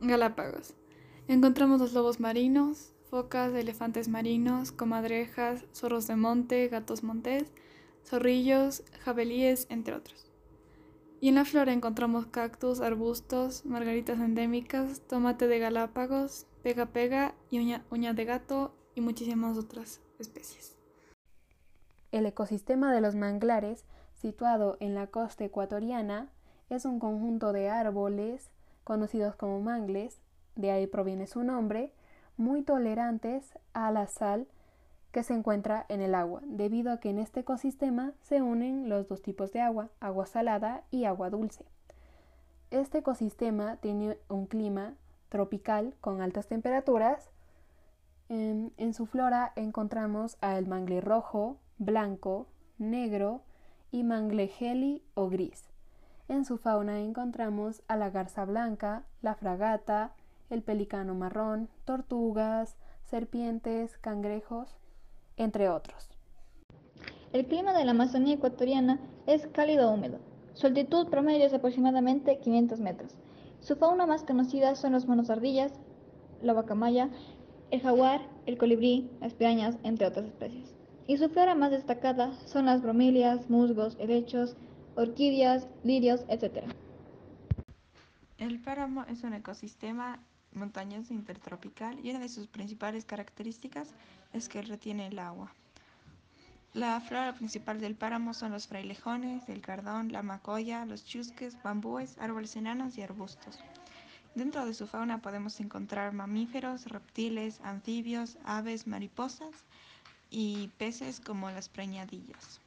Galápagos. Encontramos los lobos marinos, focas, elefantes marinos, comadrejas, zorros de monte, gatos montés, zorrillos, jabalíes, entre otros. Y en la flora encontramos cactus, arbustos, margaritas endémicas, tomate de Galápagos, pega pega y uña, uña de gato y muchísimas otras especies. El ecosistema de los manglares, situado en la costa ecuatoriana, es un conjunto de árboles conocidos como mangles, de ahí proviene su nombre, muy tolerantes a la sal que se encuentra en el agua, debido a que en este ecosistema se unen los dos tipos de agua, agua salada y agua dulce. Este ecosistema tiene un clima tropical con altas temperaturas. En, su flora encontramos al mangle rojo, blanco, negro y mangle geli o gris. En su fauna encontramos a la garza blanca, la fragata, el pelicano marrón, tortugas, serpientes, cangrejos, entre otros. El clima de la Amazonía ecuatoriana es cálido húmedo. Su altitud promedio es aproximadamente 500 metros. Su fauna más conocida son los monos ardillas, la bacamaya, el jaguar, el colibrí, las pirañas, entre otras especies. Y su flora más destacada son las bromelias, musgos, helechos, orquídeas, lirios, etc. El páramo es un ecosistema montañoso intertropical y una de sus principales características es que retiene el agua. La flora principal del páramo son los frailejones, el cardón, la macoya, los chusques, bambúes, árboles enanos y arbustos. Dentro de su fauna podemos encontrar mamíferos, reptiles, anfibios, aves, mariposas y peces como las preñadillas.